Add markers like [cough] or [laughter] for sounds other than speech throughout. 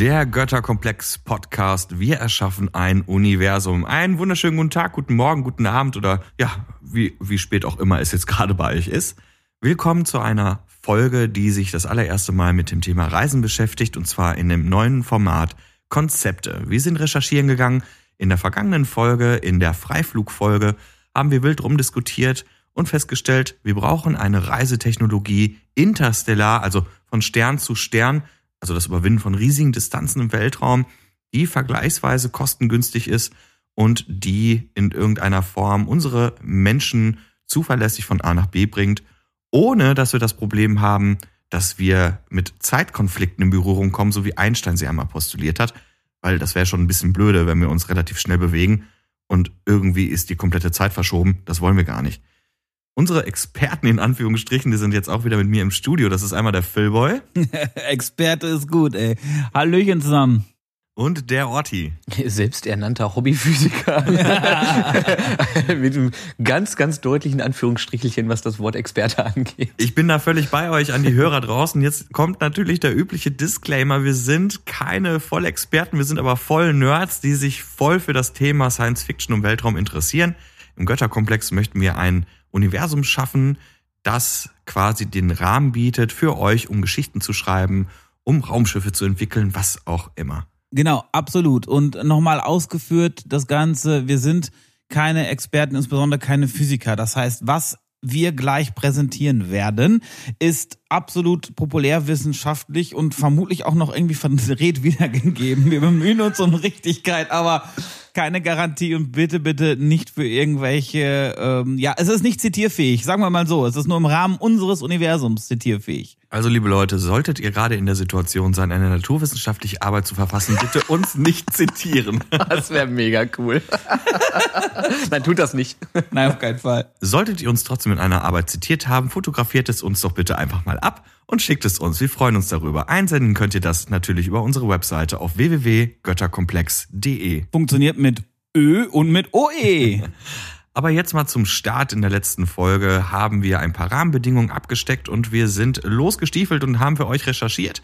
Der Götterkomplex Podcast. Wir erschaffen ein Universum. Einen wunderschönen guten Tag, guten Morgen, guten Abend oder ja, wie, wie spät auch immer es jetzt gerade bei euch ist. Willkommen zu einer Folge, die sich das allererste Mal mit dem Thema Reisen beschäftigt und zwar in dem neuen Format Konzepte. Wir sind recherchieren gegangen. In der vergangenen Folge, in der Freiflugfolge, haben wir wild rumdiskutiert und festgestellt, wir brauchen eine Reisetechnologie interstellar, also von Stern zu Stern, also das Überwinden von riesigen Distanzen im Weltraum, die vergleichsweise kostengünstig ist und die in irgendeiner Form unsere Menschen zuverlässig von A nach B bringt, ohne dass wir das Problem haben, dass wir mit Zeitkonflikten in Berührung kommen, so wie Einstein sie einmal postuliert hat, weil das wäre schon ein bisschen blöde, wenn wir uns relativ schnell bewegen und irgendwie ist die komplette Zeit verschoben. Das wollen wir gar nicht. Unsere Experten in Anführungsstrichen, die sind jetzt auch wieder mit mir im Studio. Das ist einmal der Philboy. [laughs] Experte ist gut, ey. Hallöchen zusammen. Und der Orti. Selbsternannter Hobbyphysiker. [laughs] Mit einem ganz, ganz deutlichen Anführungsstrichelchen, was das Wort Experte angeht. Ich bin da völlig bei euch an die Hörer draußen. Jetzt kommt natürlich der übliche Disclaimer. Wir sind keine Vollexperten, wir sind aber voll Nerds, die sich voll für das Thema Science Fiction und Weltraum interessieren. Im Götterkomplex möchten wir ein Universum schaffen, das quasi den Rahmen bietet für euch, um Geschichten zu schreiben, um Raumschiffe zu entwickeln, was auch immer. Genau, absolut. Und nochmal ausgeführt, das Ganze, wir sind keine Experten, insbesondere keine Physiker. Das heißt, was wir gleich präsentieren werden, ist absolut populärwissenschaftlich und vermutlich auch noch irgendwie verdreht wiedergegeben. Wir bemühen uns um Richtigkeit, aber keine Garantie und bitte, bitte nicht für irgendwelche, ähm, ja, es ist nicht zitierfähig, sagen wir mal so. Es ist nur im Rahmen unseres Universums zitierfähig. Also, liebe Leute, solltet ihr gerade in der Situation sein, eine naturwissenschaftliche Arbeit zu verfassen, bitte uns nicht zitieren. [laughs] Das wäre mega cool. Nein, tut das nicht. Nein, auf keinen Fall. Solltet ihr uns trotzdem in einer Arbeit zitiert haben, fotografiert es uns doch bitte einfach mal ab und schickt es uns. Wir freuen uns darüber. Einsenden könnt ihr das natürlich über unsere Webseite auf www.götterkomplex.de. Funktioniert mit Ö und mit OE. [laughs] Aber jetzt mal zum Start. In der letzten Folge haben wir ein paar Rahmenbedingungen abgesteckt und wir sind losgestiefelt und haben für euch recherchiert.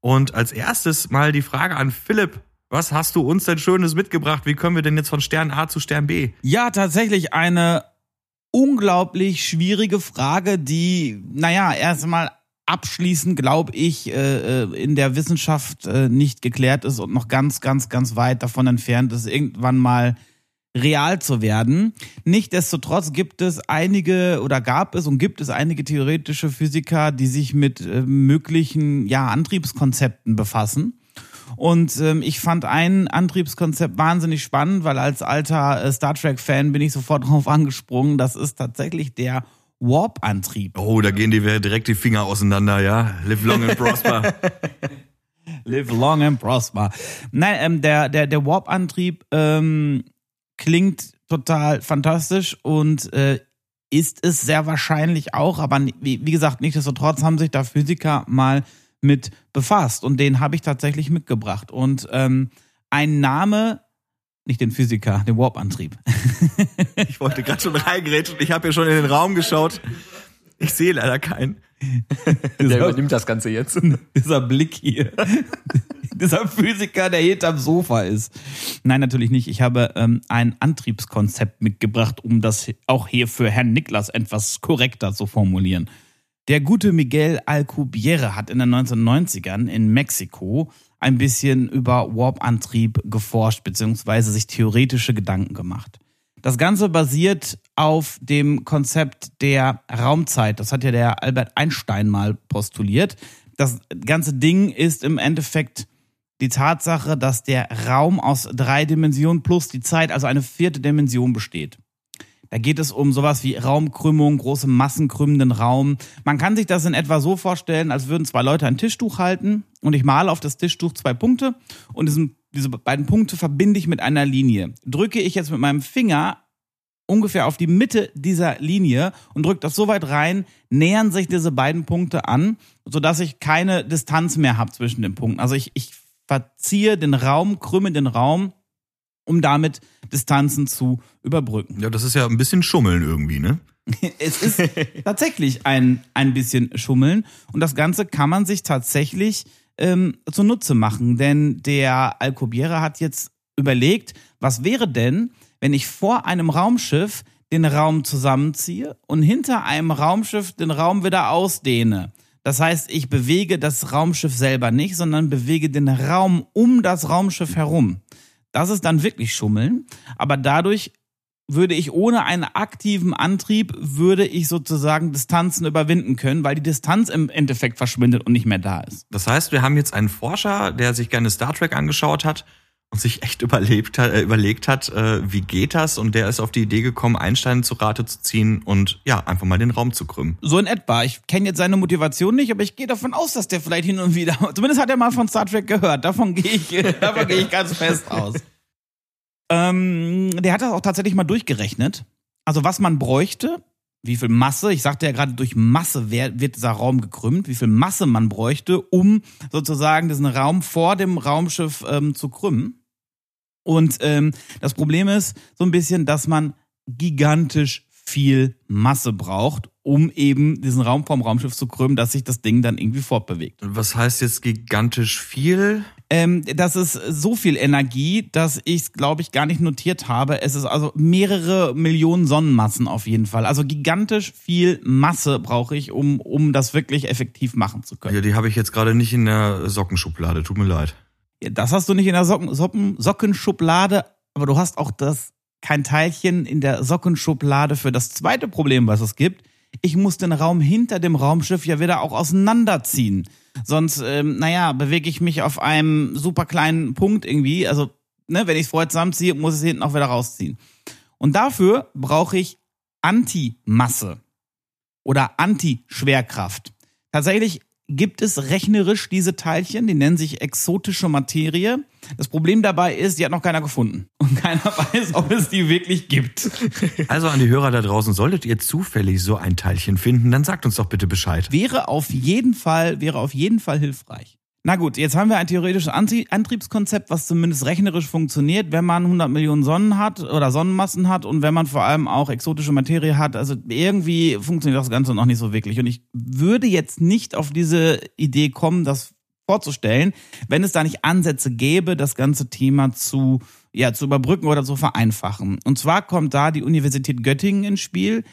Und als erstes mal die Frage an Philipp. Was hast du uns denn Schönes mitgebracht? Wie können wir denn jetzt von Stern A zu Stern B? Ja, tatsächlich eine unglaublich schwierige Frage, die, naja, erstmal abschließend, glaube ich, äh, äh, in der Wissenschaft äh, nicht geklärt ist und noch ganz, ganz, ganz weit davon entfernt ist, irgendwann mal real zu werden. Nichtsdestotrotz gibt es einige oder gab es und gibt es einige theoretische Physiker, die sich mit möglichen ja, Antriebskonzepten befassen. Und ähm, ich fand ein Antriebskonzept wahnsinnig spannend, weil als alter äh, Star Trek-Fan bin ich sofort [laughs] drauf angesprungen. Das ist tatsächlich der Warp-Antrieb. Oh, da gehen die direkt die Finger auseinander, ja. Live long and prosper. [laughs] Live long and prosper. Nein, ähm, der, der, der Warp-Antrieb ähm, klingt total fantastisch und äh, ist es sehr wahrscheinlich auch, aber wie, wie gesagt, nichtsdestotrotz haben sich da Physiker mal mit befasst und den habe ich tatsächlich mitgebracht. Und ähm, ein Name, nicht den Physiker, den Warp-Antrieb. [laughs] ich wollte gerade schon reingrätschen, ich habe ja schon in den Raum geschaut. Ich sehe leider keinen. [laughs] Der übernimmt das Ganze jetzt. [laughs] Dieser Blick hier. Dieser Physiker, der hinterm Sofa ist. Nein, natürlich nicht. Ich habe ähm, ein Antriebskonzept mitgebracht, um das auch hier für Herrn Niklas etwas korrekter zu formulieren. Der gute Miguel Alcubierre hat in den 1990ern in Mexiko ein bisschen über Warp-Antrieb geforscht, beziehungsweise sich theoretische Gedanken gemacht. Das Ganze basiert auf dem Konzept der Raumzeit. Das hat ja der Albert Einstein mal postuliert. Das ganze Ding ist im Endeffekt die Tatsache, dass der Raum aus drei Dimensionen plus die Zeit, also eine vierte Dimension besteht. Da geht es um sowas wie Raumkrümmung, große massenkrümmenden Raum. Man kann sich das in etwa so vorstellen, als würden zwei Leute ein Tischtuch halten und ich male auf das Tischtuch zwei Punkte und diesen, diese beiden Punkte verbinde ich mit einer Linie. Drücke ich jetzt mit meinem Finger ungefähr auf die Mitte dieser Linie und drücke das so weit rein, nähern sich diese beiden Punkte an, sodass ich keine Distanz mehr habe zwischen den Punkten. Also ich, ich verziehe den Raum, krümme den Raum, um damit Distanzen zu überbrücken. Ja, das ist ja ein bisschen Schummeln irgendwie, ne? [laughs] es ist tatsächlich ein, ein bisschen Schummeln. Und das Ganze kann man sich tatsächlich ähm, zunutze machen. Denn der Alcubierre hat jetzt überlegt, was wäre denn, wenn ich vor einem Raumschiff den Raum zusammenziehe und hinter einem Raumschiff den Raum wieder ausdehne. Das heißt, ich bewege das Raumschiff selber nicht, sondern bewege den Raum um das Raumschiff herum. Das ist dann wirklich Schummeln, aber dadurch würde ich ohne einen aktiven Antrieb, würde ich sozusagen Distanzen überwinden können, weil die Distanz im Endeffekt verschwindet und nicht mehr da ist. Das heißt, wir haben jetzt einen Forscher, der sich gerne Star Trek angeschaut hat und sich echt überlebt hat, äh, überlegt hat, äh, wie geht das? Und der ist auf die Idee gekommen, Einstein zu Rate zu ziehen und ja, einfach mal den Raum zu krümmen. So in etwa. Ich kenne jetzt seine Motivation nicht, aber ich gehe davon aus, dass der vielleicht hin und wieder, [laughs] zumindest hat er mal von Star Trek gehört. Davon gehe ich, [laughs] davon gehe ich ganz fest aus. Ähm, der hat das auch tatsächlich mal durchgerechnet. Also was man bräuchte, wie viel Masse, ich sagte ja gerade, durch Masse wird dieser Raum gekrümmt, wie viel Masse man bräuchte, um sozusagen diesen Raum vor dem Raumschiff ähm, zu krümmen. Und ähm, das Problem ist so ein bisschen, dass man gigantisch viel Masse braucht, um eben diesen Raum vom Raumschiff zu krümmen, dass sich das Ding dann irgendwie fortbewegt. Was heißt jetzt gigantisch viel? Ähm, das ist so viel Energie, dass ich es, glaube ich, gar nicht notiert habe. Es ist also mehrere Millionen Sonnenmassen auf jeden Fall. Also gigantisch viel Masse brauche ich, um, um das wirklich effektiv machen zu können. Ja, die habe ich jetzt gerade nicht in der Sockenschublade. Tut mir leid. Das hast du nicht in der Socken, Socken, Sockenschublade, aber du hast auch das kein Teilchen in der Sockenschublade für das zweite Problem, was es gibt. Ich muss den Raum hinter dem Raumschiff ja wieder auch auseinanderziehen. Sonst, ähm, naja, bewege ich mich auf einem super kleinen Punkt irgendwie. Also, ne, wenn ich es vorher zusammenziehe, muss ich es hinten auch wieder rausziehen. Und dafür brauche ich Antimasse oder Anti-Schwerkraft. Tatsächlich gibt es rechnerisch diese Teilchen, die nennen sich exotische Materie. Das Problem dabei ist, die hat noch keiner gefunden. [laughs] Und keiner weiß, ob es die wirklich gibt. Also an die Hörer da draußen, solltet ihr zufällig so ein Teilchen finden, dann sagt uns doch bitte Bescheid. Wäre auf jeden Fall, wäre auf jeden Fall hilfreich. Na gut, jetzt haben wir ein theoretisches Antriebskonzept, was zumindest rechnerisch funktioniert, wenn man 100 Millionen Sonnen hat oder Sonnenmassen hat und wenn man vor allem auch exotische Materie hat. Also irgendwie funktioniert das Ganze noch nicht so wirklich. Und ich würde jetzt nicht auf diese Idee kommen, das vorzustellen, wenn es da nicht Ansätze gäbe, das ganze Thema zu, ja, zu überbrücken oder zu vereinfachen. Und zwar kommt da die Universität Göttingen ins Spiel,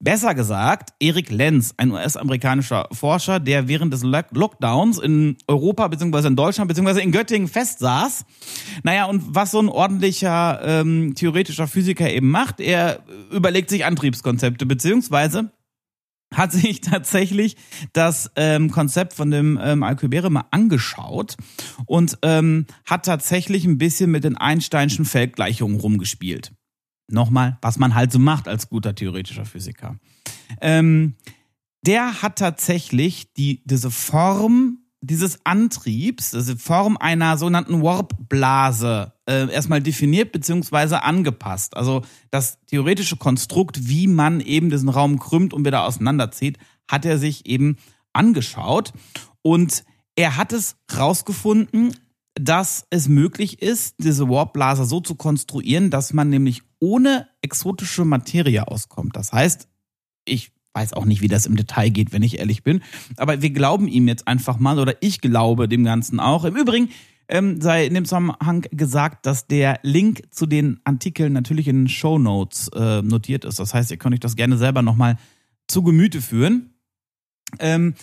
Besser gesagt, Erik Lenz, ein US-amerikanischer Forscher, der während des Lockdowns in Europa bzw. in Deutschland bzw. in Göttingen festsaß. Naja, und was so ein ordentlicher ähm, theoretischer Physiker eben macht, er überlegt sich Antriebskonzepte beziehungsweise hat [laughs] sich tatsächlich das ähm, Konzept von dem ähm, Alcubierre mal angeschaut und ähm, hat tatsächlich ein bisschen mit den Einsteinschen Feldgleichungen rumgespielt nochmal, was man halt so macht als guter theoretischer Physiker. Ähm, der hat tatsächlich die, diese Form dieses Antriebs, diese Form einer sogenannten Warp-Blase äh, erstmal definiert beziehungsweise angepasst. Also das theoretische Konstrukt, wie man eben diesen Raum krümmt und wieder auseinanderzieht, hat er sich eben angeschaut und er hat es rausgefunden, dass es möglich ist, diese Warp-Blase so zu konstruieren, dass man nämlich ohne exotische Materie auskommt. Das heißt, ich weiß auch nicht, wie das im Detail geht, wenn ich ehrlich bin, aber wir glauben ihm jetzt einfach mal oder ich glaube dem Ganzen auch. Im Übrigen ähm, sei in dem Zusammenhang gesagt, dass der Link zu den Artikeln natürlich in den Show Notes äh, notiert ist. Das heißt, ihr könnt euch das gerne selber nochmal zu Gemüte führen. Ähm,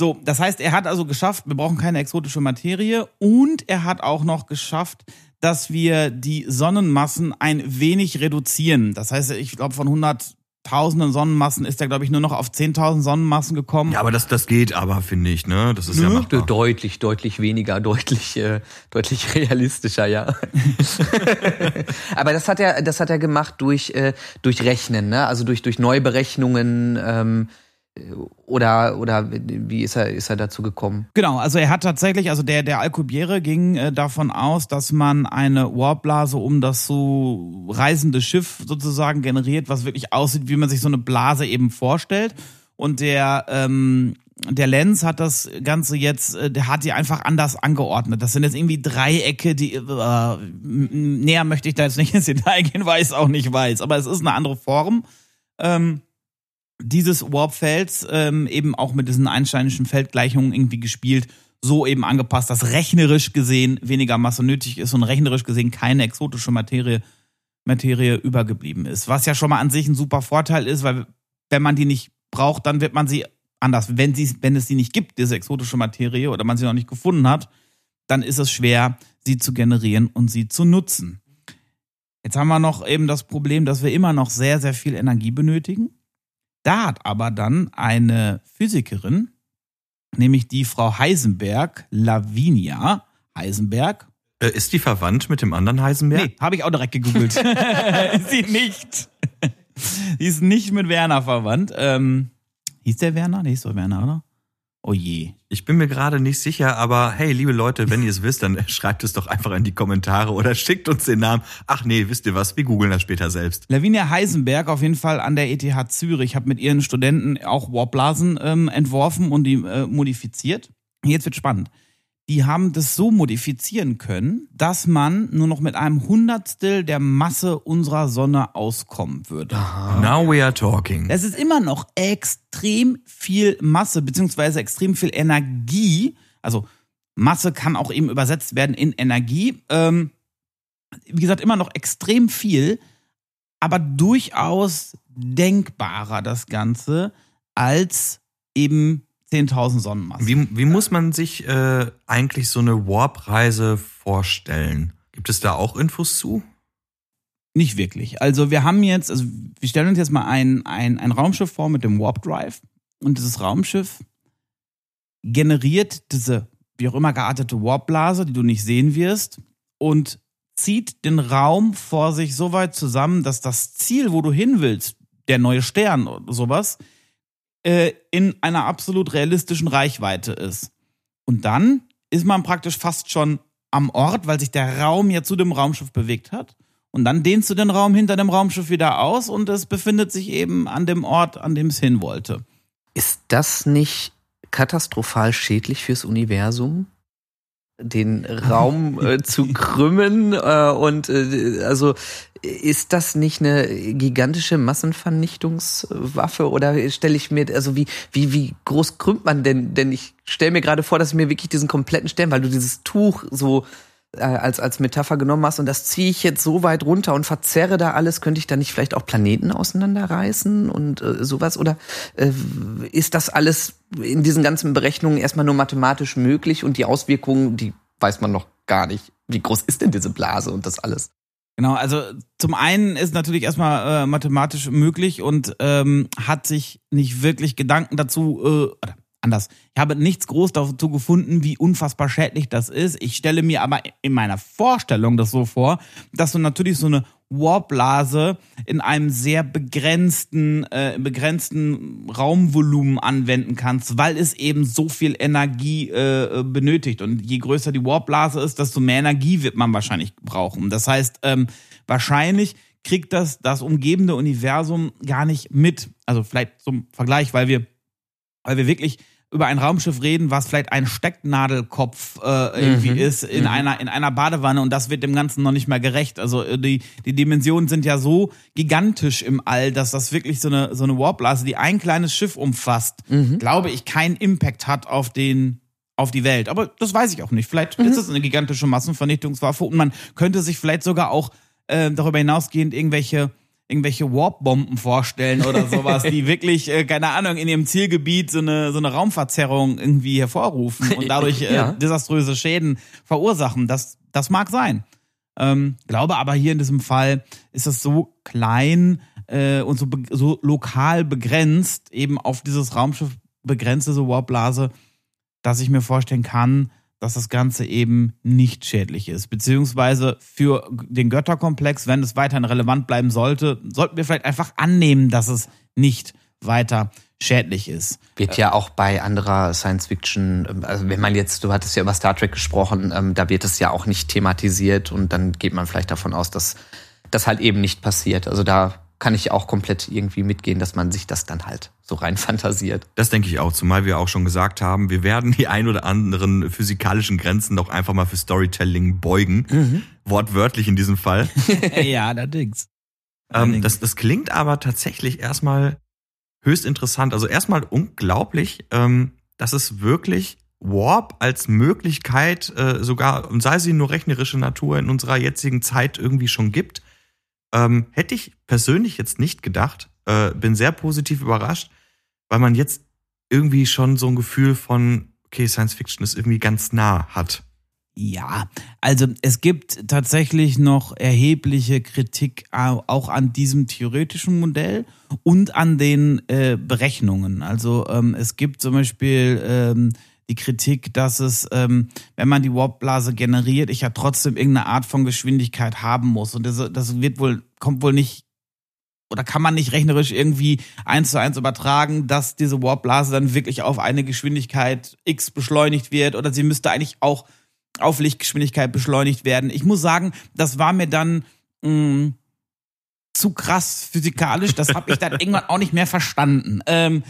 so, das heißt, er hat also geschafft, wir brauchen keine exotische Materie und er hat auch noch geschafft, dass wir die Sonnenmassen ein wenig reduzieren. Das heißt, ich glaube, von 100 tausenden Sonnenmassen ist er, glaube ich, nur noch auf 10.000 Sonnenmassen gekommen. Ja, aber das, das geht aber, finde ich, ne? Das ist Nö, ja machbar. Deutlich, deutlich weniger, deutlich, äh, deutlich [laughs] realistischer, ja. [laughs] aber das hat er, das hat er gemacht durch, äh, durch Rechnen, ne? Also durch, durch Neuberechnungen, ähm, oder oder wie ist er ist er dazu gekommen? Genau, also er hat tatsächlich, also der der Alcubierre ging äh, davon aus, dass man eine Warpblase um das so reisende Schiff sozusagen generiert, was wirklich aussieht, wie man sich so eine Blase eben vorstellt. Und der ähm, der Lenz hat das Ganze jetzt, äh, der hat die einfach anders angeordnet. Das sind jetzt irgendwie Dreiecke, die äh, näher möchte ich da jetzt nicht ins Detail gehen, weil ich es auch nicht weiß. Aber es ist eine andere Form. Ähm, dieses Warp-Felds ähm, eben auch mit diesen einsteinischen Feldgleichungen irgendwie gespielt, so eben angepasst, dass rechnerisch gesehen weniger Masse nötig ist und rechnerisch gesehen keine exotische Materie, Materie übergeblieben ist. Was ja schon mal an sich ein super Vorteil ist, weil wenn man die nicht braucht, dann wird man sie anders. Wenn, sie, wenn es sie nicht gibt, diese exotische Materie, oder man sie noch nicht gefunden hat, dann ist es schwer, sie zu generieren und sie zu nutzen. Jetzt haben wir noch eben das Problem, dass wir immer noch sehr, sehr viel Energie benötigen. Da hat aber dann eine Physikerin, nämlich die Frau Heisenberg, Lavinia Heisenberg. Äh, ist die verwandt mit dem anderen Heisenberg? Nee, habe ich auch direkt gegoogelt. [laughs] ist sie nicht. die ist nicht mit Werner verwandt. Ähm, hieß der Werner? Nee, hieß doch Werner, oder? Oh je. Ich bin mir gerade nicht sicher, aber hey, liebe Leute, wenn ihr es wisst, dann [laughs] schreibt es doch einfach in die Kommentare oder schickt uns den Namen. Ach nee, wisst ihr was? Wir googeln das später selbst. Lavinia Heisenberg auf jeden Fall an der ETH Zürich hat mit ihren Studenten auch Warpblasen ähm, entworfen und die äh, modifiziert. Jetzt wird spannend die haben das so modifizieren können, dass man nur noch mit einem Hundertstel der Masse unserer Sonne auskommen würde. Now we are talking. Das ist immer noch extrem viel Masse, beziehungsweise extrem viel Energie. Also Masse kann auch eben übersetzt werden in Energie. Ähm, wie gesagt, immer noch extrem viel, aber durchaus denkbarer das Ganze als eben 10.000 Sonnenmassen. Wie, wie muss man sich äh, eigentlich so eine Warp-Reise vorstellen? Gibt es da auch Infos zu? Nicht wirklich. Also wir haben jetzt, also wir stellen uns jetzt mal ein, ein, ein Raumschiff vor mit dem Warp Drive und dieses Raumschiff generiert diese wie auch immer geartete Warpblase, die du nicht sehen wirst und zieht den Raum vor sich so weit zusammen, dass das Ziel, wo du hin willst, der neue Stern oder sowas, äh, in einer absolut realistischen Reichweite ist. Und dann ist man praktisch fast schon am Ort, weil sich der Raum ja zu dem Raumschiff bewegt hat. Und dann dehnst du den Raum hinter dem Raumschiff wieder aus und es befindet sich eben an dem Ort, an dem es hin wollte. Ist das nicht katastrophal schädlich fürs Universum? Den Raum äh, zu krümmen äh, und äh, also ist das nicht eine gigantische Massenvernichtungswaffe? Oder stelle ich mir also wie wie wie groß krümmt man denn? Denn ich stelle mir gerade vor, dass ich mir wirklich diesen kompletten Stern, weil du dieses Tuch so äh, als als Metapher genommen hast und das ziehe ich jetzt so weit runter und verzerre da alles, könnte ich da nicht vielleicht auch Planeten auseinanderreißen und äh, sowas oder äh, ist das alles in diesen ganzen Berechnungen erstmal nur mathematisch möglich und die Auswirkungen, die weiß man noch gar nicht. Wie groß ist denn diese Blase und das alles? Genau, also zum einen ist natürlich erstmal äh, mathematisch möglich und ähm, hat sich nicht wirklich Gedanken dazu, äh, anders. Ich habe nichts groß dazu gefunden, wie unfassbar schädlich das ist. Ich stelle mir aber in meiner Vorstellung das so vor, dass du natürlich so eine Warblase in einem sehr begrenzten, äh, begrenzten Raumvolumen anwenden kannst, weil es eben so viel Energie äh, benötigt. Und je größer die Warblase ist, desto mehr Energie wird man wahrscheinlich brauchen. Das heißt, ähm, wahrscheinlich kriegt das das umgebende Universum gar nicht mit. Also vielleicht zum Vergleich, weil wir, weil wir wirklich über ein Raumschiff reden, was vielleicht ein Stecknadelkopf äh, irgendwie mhm. ist in mhm. einer in einer Badewanne und das wird dem Ganzen noch nicht mehr gerecht. Also äh, die die Dimensionen sind ja so gigantisch im All, dass das wirklich so eine so eine Warpblase, die ein kleines Schiff umfasst, mhm. glaube ich, keinen Impact hat auf den auf die Welt. Aber das weiß ich auch nicht. Vielleicht mhm. ist es eine gigantische Massenvernichtungswaffe und man könnte sich vielleicht sogar auch äh, darüber hinausgehend irgendwelche irgendwelche Warp-Bomben vorstellen oder [laughs] sowas, die wirklich, äh, keine Ahnung, in ihrem Zielgebiet so eine, so eine Raumverzerrung irgendwie hervorrufen und dadurch [laughs] äh, ja. desaströse Schäden verursachen. Das, das mag sein. Ähm, glaube aber hier in diesem Fall ist es so klein äh, und so, so lokal begrenzt, eben auf dieses Raumschiff begrenzte so Warp-Blase, dass ich mir vorstellen kann, dass das Ganze eben nicht schädlich ist. Beziehungsweise für den Götterkomplex, wenn es weiterhin relevant bleiben sollte, sollten wir vielleicht einfach annehmen, dass es nicht weiter schädlich ist. Wird ja auch bei anderer Science Fiction, ähm, also wenn man jetzt, du hattest ja über Star Trek gesprochen, ähm, da wird es ja auch nicht thematisiert und dann geht man vielleicht davon aus, dass das halt eben nicht passiert. Also da kann ich auch komplett irgendwie mitgehen, dass man sich das dann halt so rein [laughs] fantasiert. Das denke ich auch, zumal wir auch schon gesagt haben, wir werden die ein oder anderen physikalischen Grenzen doch einfach mal für Storytelling beugen. Mhm. Wortwörtlich in diesem Fall. [laughs] ja, allerdings. Ähm, das, das klingt aber tatsächlich erstmal höchst interessant. Also erstmal unglaublich, ähm, dass es wirklich Warp als Möglichkeit, äh, sogar, sei sie nur rechnerische Natur, in unserer jetzigen Zeit irgendwie schon gibt. Ähm, hätte ich persönlich jetzt nicht gedacht. Äh, bin sehr positiv überrascht, weil man jetzt irgendwie schon so ein Gefühl von, okay, Science Fiction ist irgendwie ganz nah hat. Ja, also es gibt tatsächlich noch erhebliche Kritik auch an diesem theoretischen Modell und an den äh, Berechnungen. Also ähm, es gibt zum Beispiel ähm, die Kritik, dass es, ähm, wenn man die Warpblase generiert, ich ja trotzdem irgendeine Art von Geschwindigkeit haben muss. Und das, das wird wohl, kommt wohl nicht oder kann man nicht rechnerisch irgendwie eins zu eins übertragen, dass diese Warpblase dann wirklich auf eine Geschwindigkeit X beschleunigt wird oder sie müsste eigentlich auch auf Lichtgeschwindigkeit beschleunigt werden. Ich muss sagen, das war mir dann mh, mm, zu krass physikalisch. Das habe ich dann [laughs] irgendwann auch nicht mehr verstanden. Ähm,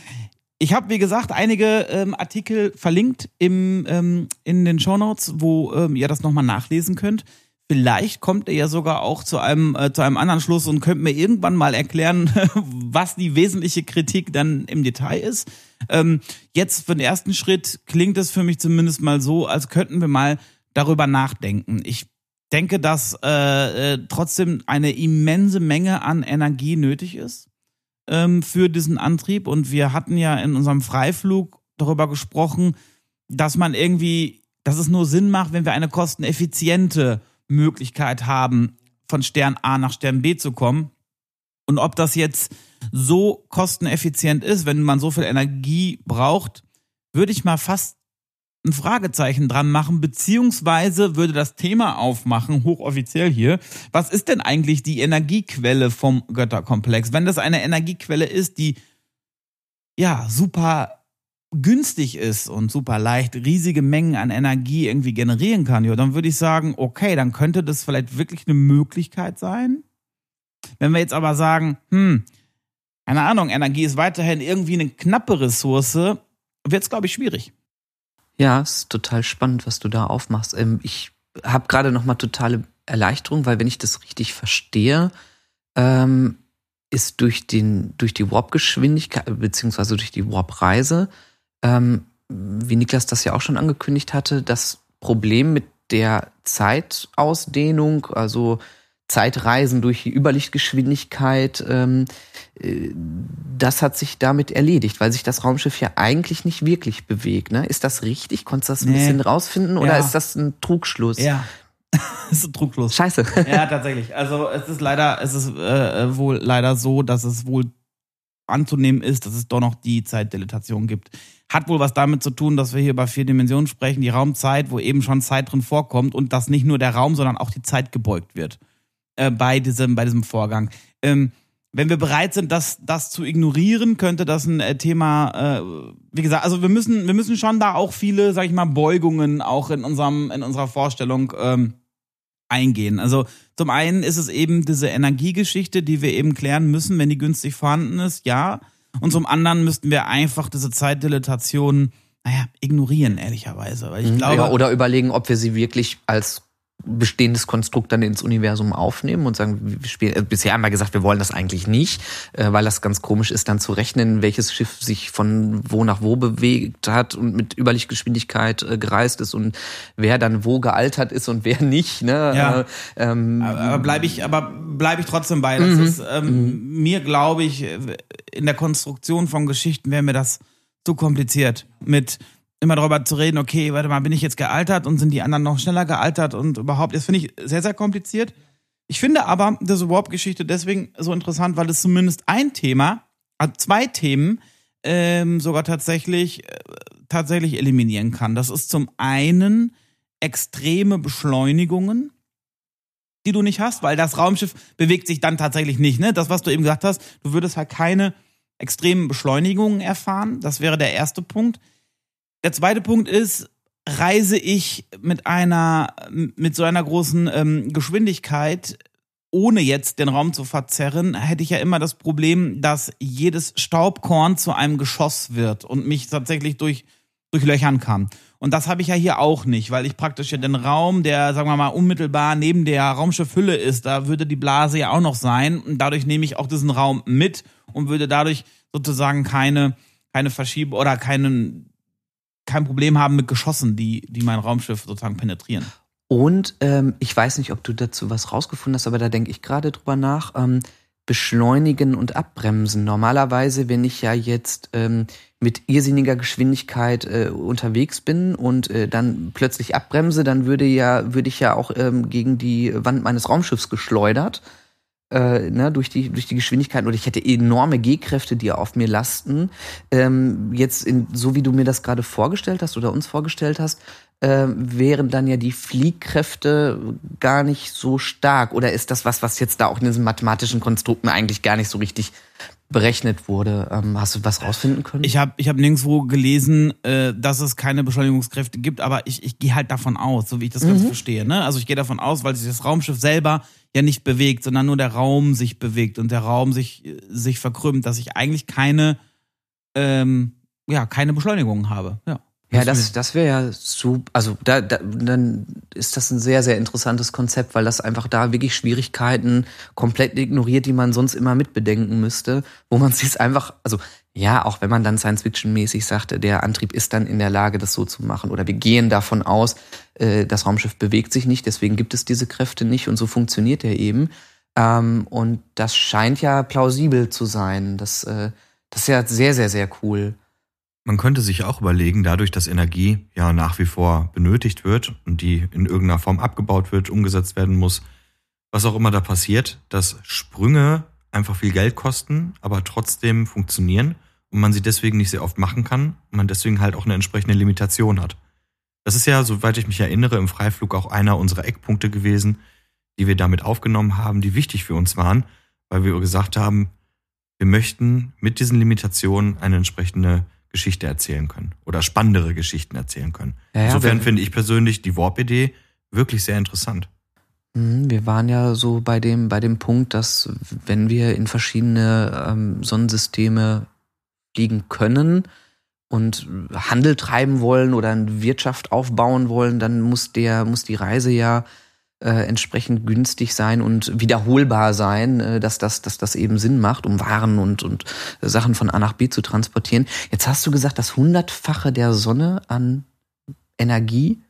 ich habe, wie gesagt, einige ähm, Artikel verlinkt im, ähm, in den Shownotes, wo ähm, ihr das nochmal nachlesen könnt. Vielleicht kommt ihr ja sogar auch zu einem, äh, zu einem anderen Schluss und könnt mir irgendwann mal erklären, [laughs] was die wesentliche Kritik dann im Detail ist. Ähm, jetzt für den ersten Schritt klingt es für mich zumindest mal so, als könnten wir mal darüber nachdenken. Ich denke, dass äh, äh, trotzdem eine immense Menge an Energie nötig ist ähm, für diesen Antrieb. Und wir hatten ja in unserem Freiflug darüber gesprochen, dass man irgendwie, dass es nur Sinn macht, wenn wir eine kosteneffiziente Möglichkeit haben, von Stern A nach Stern B zu kommen. Und ob das jetzt so kosteneffizient ist, wenn man so viel Energie braucht, würde ich mal fast ein Fragezeichen dran machen, beziehungsweise würde das Thema aufmachen, hochoffiziell hier. Was ist denn eigentlich die Energiequelle vom Götterkomplex? Wenn das eine Energiequelle ist, die ja super günstig ist und super leicht riesige Mengen an Energie irgendwie generieren kann, ja, dann würde ich sagen, okay, dann könnte das vielleicht wirklich eine Möglichkeit sein. Wenn wir jetzt aber sagen, hm, keine Ahnung, Energie ist weiterhin irgendwie eine knappe Ressource, wird es, glaube ich, schwierig. Ja, ist total spannend, was du da aufmachst. Ähm, ich habe gerade noch mal totale Erleichterung, weil wenn ich das richtig verstehe, ähm, ist durch den durch die Warp-Geschwindigkeit beziehungsweise durch die Warp-Reise, ähm, wie Niklas das ja auch schon angekündigt hatte, das Problem mit der Zeitausdehnung, also Zeitreisen durch die Überlichtgeschwindigkeit, ähm, äh, das hat sich damit erledigt, weil sich das Raumschiff ja eigentlich nicht wirklich bewegt. Ne? Ist das richtig? Konntest du das ein nee. bisschen rausfinden oder ja. ist das ein Trugschluss? Ja. [laughs] das ist ein Trugschluss. Scheiße. ja, tatsächlich. Also es ist leider, es ist äh, wohl leider so, dass es wohl anzunehmen ist, dass es doch noch die Zeitdilatation gibt. Hat wohl was damit zu tun, dass wir hier über vier Dimensionen sprechen, die Raumzeit, wo eben schon Zeit drin vorkommt und dass nicht nur der Raum, sondern auch die Zeit gebeugt wird äh, bei, diesem, bei diesem Vorgang. Ähm, wenn wir bereit sind, das, das zu ignorieren, könnte das ein äh, Thema, äh, wie gesagt, also wir müssen, wir müssen schon da auch viele, sag ich mal, Beugungen auch in unserem, in unserer Vorstellung ähm, eingehen. Also zum einen ist es eben diese Energiegeschichte, die wir eben klären müssen, wenn die günstig vorhanden ist, ja. Und zum anderen müssten wir einfach diese Zeitdilatation, naja, ignorieren, ehrlicherweise. Weil ich mhm. glaube, ja, oder überlegen, ob wir sie wirklich als bestehendes Konstrukt dann ins Universum aufnehmen und sagen, wir spielen, äh, bisher haben wir gesagt, wir wollen das eigentlich nicht, äh, weil das ganz komisch ist, dann zu rechnen, welches Schiff sich von wo nach wo bewegt hat und mit Überlichtgeschwindigkeit äh, gereist ist und wer dann wo gealtert ist und wer nicht. Ne? Ja. Äh, ähm, aber bleibe ich, aber bleibe ich trotzdem bei. Das mhm. ist ähm, mhm. mir, glaube ich, in der Konstruktion von Geschichten wäre mir das zu kompliziert mit immer darüber zu reden, okay, warte mal, bin ich jetzt gealtert und sind die anderen noch schneller gealtert und überhaupt, das finde ich sehr, sehr kompliziert. Ich finde aber diese Warp-Geschichte deswegen so interessant, weil es zumindest ein Thema, also zwei Themen, ähm, sogar tatsächlich, äh, tatsächlich eliminieren kann. Das ist zum einen extreme Beschleunigungen, die du nicht hast, weil das Raumschiff bewegt sich dann tatsächlich nicht. Ne? Das, was du eben gesagt hast, du würdest halt keine extremen Beschleunigungen erfahren. Das wäre der erste Punkt. Der zweite Punkt ist, reise ich mit einer, mit so einer großen ähm, Geschwindigkeit, ohne jetzt den Raum zu verzerren, hätte ich ja immer das Problem, dass jedes Staubkorn zu einem Geschoss wird und mich tatsächlich durch, durchlöchern kann. Und das habe ich ja hier auch nicht, weil ich praktisch ja den Raum, der, sagen wir mal, unmittelbar neben der Raumschiffhülle ist, da würde die Blase ja auch noch sein. Und dadurch nehme ich auch diesen Raum mit und würde dadurch sozusagen keine, keine Verschiebung oder keinen kein Problem haben mit Geschossen, die, die mein Raumschiff sozusagen penetrieren. Und ähm, ich weiß nicht, ob du dazu was rausgefunden hast, aber da denke ich gerade drüber nach. Ähm, beschleunigen und abbremsen. Normalerweise, wenn ich ja jetzt ähm, mit irrsinniger Geschwindigkeit äh, unterwegs bin und äh, dann plötzlich abbremse, dann würde ja würde ich ja auch ähm, gegen die Wand meines Raumschiffs geschleudert äh, ne, durch, die, durch die Geschwindigkeit oder ich hätte enorme G-Kräfte, die auf mir lasten. Ähm, jetzt, in, so wie du mir das gerade vorgestellt hast oder uns vorgestellt hast, äh, wären dann ja die Fliehkräfte gar nicht so stark. Oder ist das was, was jetzt da auch in diesen mathematischen Konstrukten eigentlich gar nicht so richtig berechnet wurde. Ähm, hast du was rausfinden können? Ich habe ich hab nirgendwo gelesen, äh, dass es keine Beschleunigungskräfte gibt, aber ich, ich gehe halt davon aus, so wie ich das Ganze mhm. verstehe. Ne? Also ich gehe davon aus, weil sich das Raumschiff selber ja nicht bewegt, sondern nur der Raum sich bewegt und der Raum sich, sich verkrümmt, dass ich eigentlich keine, ähm, ja, keine Beschleunigung habe. Ja. Ja, das, das wäre ja super. Also da, da, dann ist das ein sehr, sehr interessantes Konzept, weil das einfach da wirklich Schwierigkeiten komplett ignoriert, die man sonst immer mitbedenken müsste, wo man [laughs] sich einfach, also ja, auch wenn man dann Science-Fiction-mäßig sagte, der Antrieb ist dann in der Lage, das so zu machen. Oder wir gehen davon aus, äh, das Raumschiff bewegt sich nicht, deswegen gibt es diese Kräfte nicht und so funktioniert er eben. Ähm, und das scheint ja plausibel zu sein. Das, äh, das ist ja sehr, sehr, sehr cool. Man könnte sich auch überlegen, dadurch, dass Energie ja nach wie vor benötigt wird und die in irgendeiner Form abgebaut wird, umgesetzt werden muss, was auch immer da passiert, dass Sprünge einfach viel Geld kosten, aber trotzdem funktionieren und man sie deswegen nicht sehr oft machen kann und man deswegen halt auch eine entsprechende Limitation hat. Das ist ja, soweit ich mich erinnere, im Freiflug auch einer unserer Eckpunkte gewesen, die wir damit aufgenommen haben, die wichtig für uns waren, weil wir gesagt haben, wir möchten mit diesen Limitationen eine entsprechende Geschichte erzählen können oder spannendere Geschichten erzählen können. Ja, ja, Insofern finde ich persönlich die Warp-Idee wirklich sehr interessant. Mhm, wir waren ja so bei dem, bei dem Punkt, dass wenn wir in verschiedene ähm, Sonnensysteme fliegen können und Handel treiben wollen oder eine Wirtschaft aufbauen wollen, dann muss der, muss die Reise ja äh, entsprechend günstig sein und wiederholbar sein, äh, dass, das, dass das eben Sinn macht, um Waren und, und Sachen von A nach B zu transportieren. Jetzt hast du gesagt, das Hundertfache der Sonne an Energie.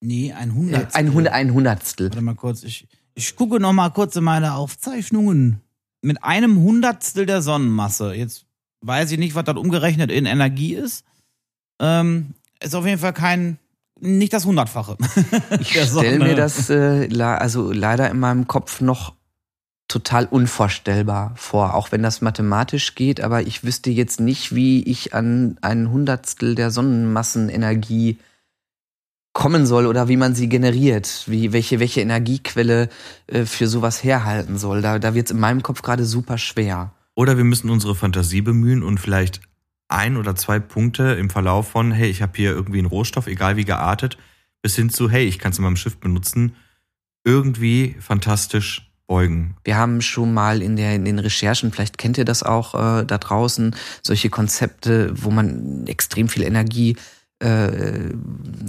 Nee, ein Hundertstel. Ein, Hund, ein Hundertstel. Warte mal kurz, ich, ich gucke noch mal kurz in meine Aufzeichnungen. Mit einem Hundertstel der Sonnenmasse. Jetzt weiß ich nicht, was das umgerechnet in Energie ist. Ähm, ist auf jeden Fall kein nicht das Hundertfache. [laughs] ich stelle mir das äh, also leider in meinem Kopf noch total unvorstellbar vor, auch wenn das mathematisch geht, aber ich wüsste jetzt nicht, wie ich an ein Hundertstel der Sonnenmassenenergie kommen soll oder wie man sie generiert, wie welche welche Energiequelle äh, für sowas herhalten soll. Da da wird es in meinem Kopf gerade super schwer. Oder wir müssen unsere Fantasie bemühen und vielleicht ein oder zwei Punkte im Verlauf von, hey, ich habe hier irgendwie einen Rohstoff, egal wie geartet, bis hin zu, hey, ich kann es in meinem Schiff benutzen, irgendwie fantastisch beugen. Wir haben schon mal in, der, in den Recherchen, vielleicht kennt ihr das auch äh, da draußen, solche Konzepte, wo man extrem viel Energie äh,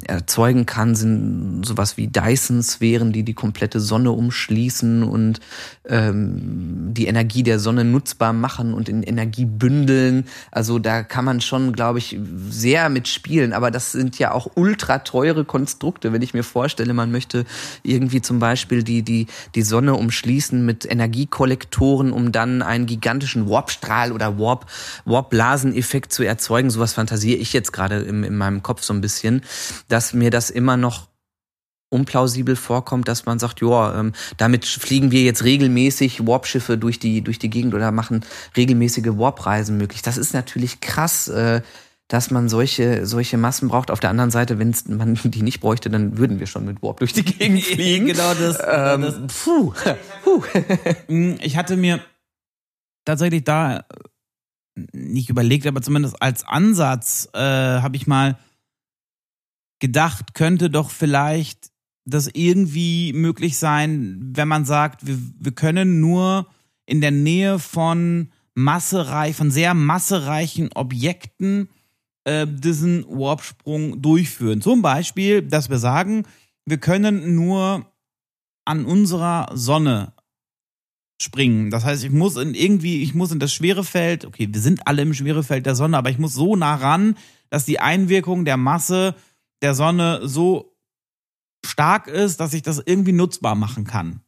erzeugen kann, sind sowas wie Dyson-Sphären, die die komplette Sonne umschließen und ähm, die Energie der Sonne nutzbar machen und in Energie bündeln. Also da kann man schon, glaube ich, sehr mitspielen. Aber das sind ja auch ultra teure Konstrukte. Wenn ich mir vorstelle, man möchte irgendwie zum Beispiel die, die, die Sonne umschließen mit Energiekollektoren, um dann einen gigantischen Warpstrahl oder Warp, Warp-Blaseneffekt zu erzeugen. Sowas fantasiere ich jetzt gerade in, in meinem Kopf so ein bisschen, dass mir das immer noch unplausibel vorkommt, dass man sagt, ja, ähm, damit fliegen wir jetzt regelmäßig Warpschiffe durch die durch die Gegend oder machen regelmäßige Warpreisen möglich. Das ist natürlich krass, äh, dass man solche solche Massen braucht. Auf der anderen Seite, wenn man [laughs] die nicht bräuchte, dann würden wir schon mit Warp durch die Gegend [laughs] fliegen. genau das. Ähm, das. Puh. puh. [laughs] Mm, ich hatte mir tatsächlich da nicht überlegt, aber zumindest als Ansatz äh, habe ich mal gedacht, könnte doch vielleicht das irgendwie möglich sein, wenn man sagt, wir, wir können nur in der Nähe von massereich, von sehr massereichen Objekten äh, diesen Warpsprung durchführen. Zum Beispiel, dass wir sagen, wir können nur an unserer Sonne springen. Das heißt, ich muss in irgendwie, ich muss in das Schwerefeld, okay, wir sind alle im Schwerefeld der Sonne, aber ich muss so nah ran, dass die Einwirkung der Masse der Sonne so stark ist, dass ich das irgendwie nutzbar machen kann.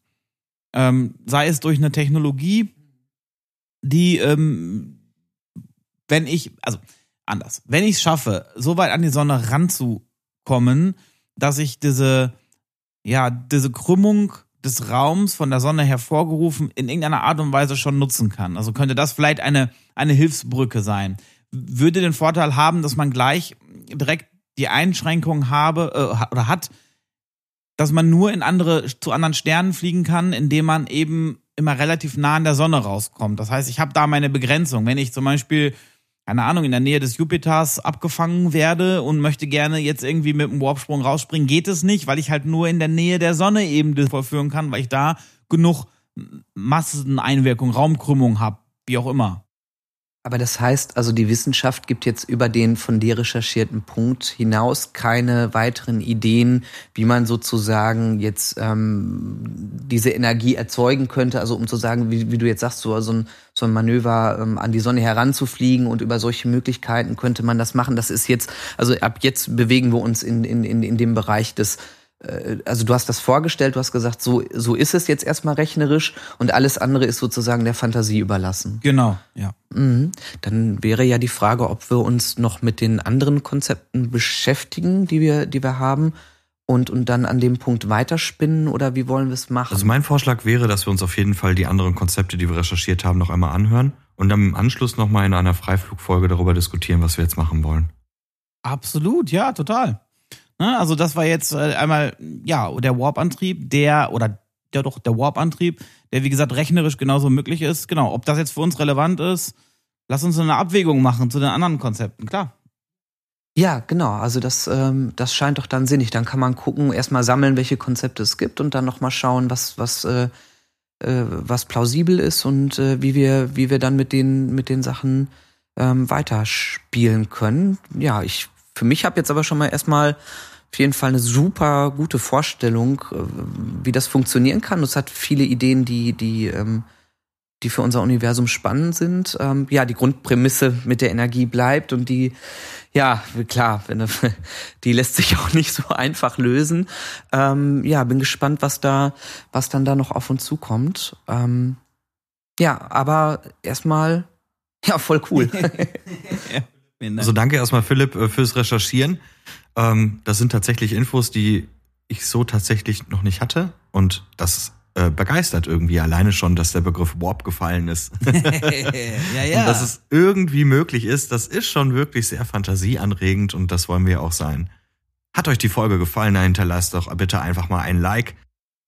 Ähm, sei es durch eine Technologie, die, ähm, wenn ich, also anders, wenn ich es schaffe, so weit an die Sonne ranzukommen, dass ich diese, ja, diese Krümmung des Raums von der Sonne hervorgerufen in irgendeiner Art und Weise schon nutzen kann. Also könnte das vielleicht eine, eine Hilfsbrücke sein. Würde den Vorteil haben, dass man gleich direkt die Einschränkung habe äh, oder hat, dass man nur in andere, zu anderen Sternen fliegen kann, indem man eben immer relativ nah an der Sonne rauskommt. Das heißt, ich habe da meine Begrenzung. Wenn ich zum Beispiel, keine Ahnung, in der Nähe des Jupiters abgefangen werde und möchte gerne jetzt irgendwie mit einem Warpsprung rausspringen, geht es nicht, weil ich halt nur in der Nähe der Sonne eben das vollführen kann, weil ich da genug Masseneinwirkung, Raumkrümmung habe, wie auch immer. Aber das heißt, also die Wissenschaft gibt jetzt über den von dir recherchierten Punkt hinaus keine weiteren Ideen, wie man sozusagen jetzt ähm, diese Energie erzeugen könnte. Also um zu sagen, wie, wie du jetzt sagst, so, so, ein, so ein Manöver ähm, an die Sonne heranzufliegen und über solche Möglichkeiten könnte man das machen. Das ist jetzt, also ab jetzt bewegen wir uns in, in, in, in dem Bereich des also du hast das vorgestellt, du hast gesagt, so, so ist es jetzt erstmal rechnerisch und alles andere ist sozusagen der Fantasie überlassen. Genau, ja. Mhm. Dann wäre ja die Frage, ob wir uns noch mit den anderen Konzepten beschäftigen, die wir, die wir haben und, und dann an dem Punkt weiterspinnen oder wie wollen wir es machen? Also mein Vorschlag wäre, dass wir uns auf jeden Fall die anderen Konzepte, die wir recherchiert haben, noch einmal anhören und dann im Anschluss nochmal in einer Freiflugfolge darüber diskutieren, was wir jetzt machen wollen. Absolut, ja, total. Ne? Also das war jetzt äh, einmal, ja, der Warp-Antrieb, der, oder ja doch, der Warp-Antrieb, der wie gesagt rechnerisch genauso möglich ist. Genau, ob das jetzt für uns relevant ist, lass uns eine Abwägung machen zu den anderen Konzepten, klar. Ja, genau. Also das, ähm, das scheint doch dann sinnig. Dann kann man gucken, erstmal sammeln, welche Konzepte es gibt und dann nochmal schauen, was, was, äh, äh, was plausibel ist und äh, wie wir, wie wir dann mit den, mit den Sachen ähm, weiterspielen können. Ja, ich für mich habe jetzt aber schon mal erstmal auf jeden Fall eine super gute Vorstellung, äh, wie das funktionieren kann. Es hat viele Ideen, die, die, ähm, die für unser Universum spannend sind. Ähm, ja, die Grundprämisse mit der Energie bleibt und die, ja, klar, wenn, [laughs] die lässt sich auch nicht so einfach lösen. Ähm, ja, bin gespannt, was da, was dann da noch auf uns zukommt. Ähm, ja, aber erstmal, ja, voll cool. [laughs] also danke erstmal, Philipp, äh, fürs Recherchieren. Ähm, das sind tatsächlich Infos, die ich so tatsächlich noch nicht hatte. Und das äh, begeistert irgendwie alleine schon, dass der Begriff Warp gefallen ist. [laughs] [laughs] ja, ja. Und dass es irgendwie möglich ist, das ist schon wirklich sehr fantasieanregend und das wollen wir auch sein. Hat euch die Folge gefallen, dann hinterlasst doch bitte einfach mal ein Like.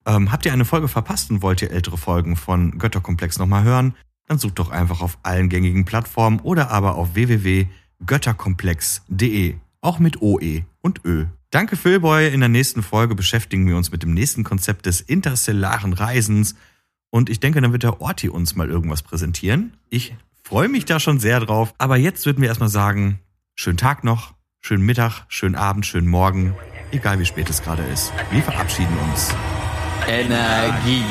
Ähm, habt ihr eine Folge verpasst und wollt ihr ältere Folgen von Götterkomplex nochmal hören? Dann sucht doch einfach auf allen gängigen Plattformen oder aber auf www.götterkomplex.de auch mit OE und Ö. Danke Philboy, in der nächsten Folge beschäftigen wir uns mit dem nächsten Konzept des interstellaren Reisens und ich denke, dann wird der Orti uns mal irgendwas präsentieren. Ich freue mich da schon sehr drauf, aber jetzt würden wir erstmal sagen, schönen Tag noch, schönen Mittag, schönen Abend, schönen Morgen, egal wie spät es gerade ist. Wir verabschieden uns. Energie.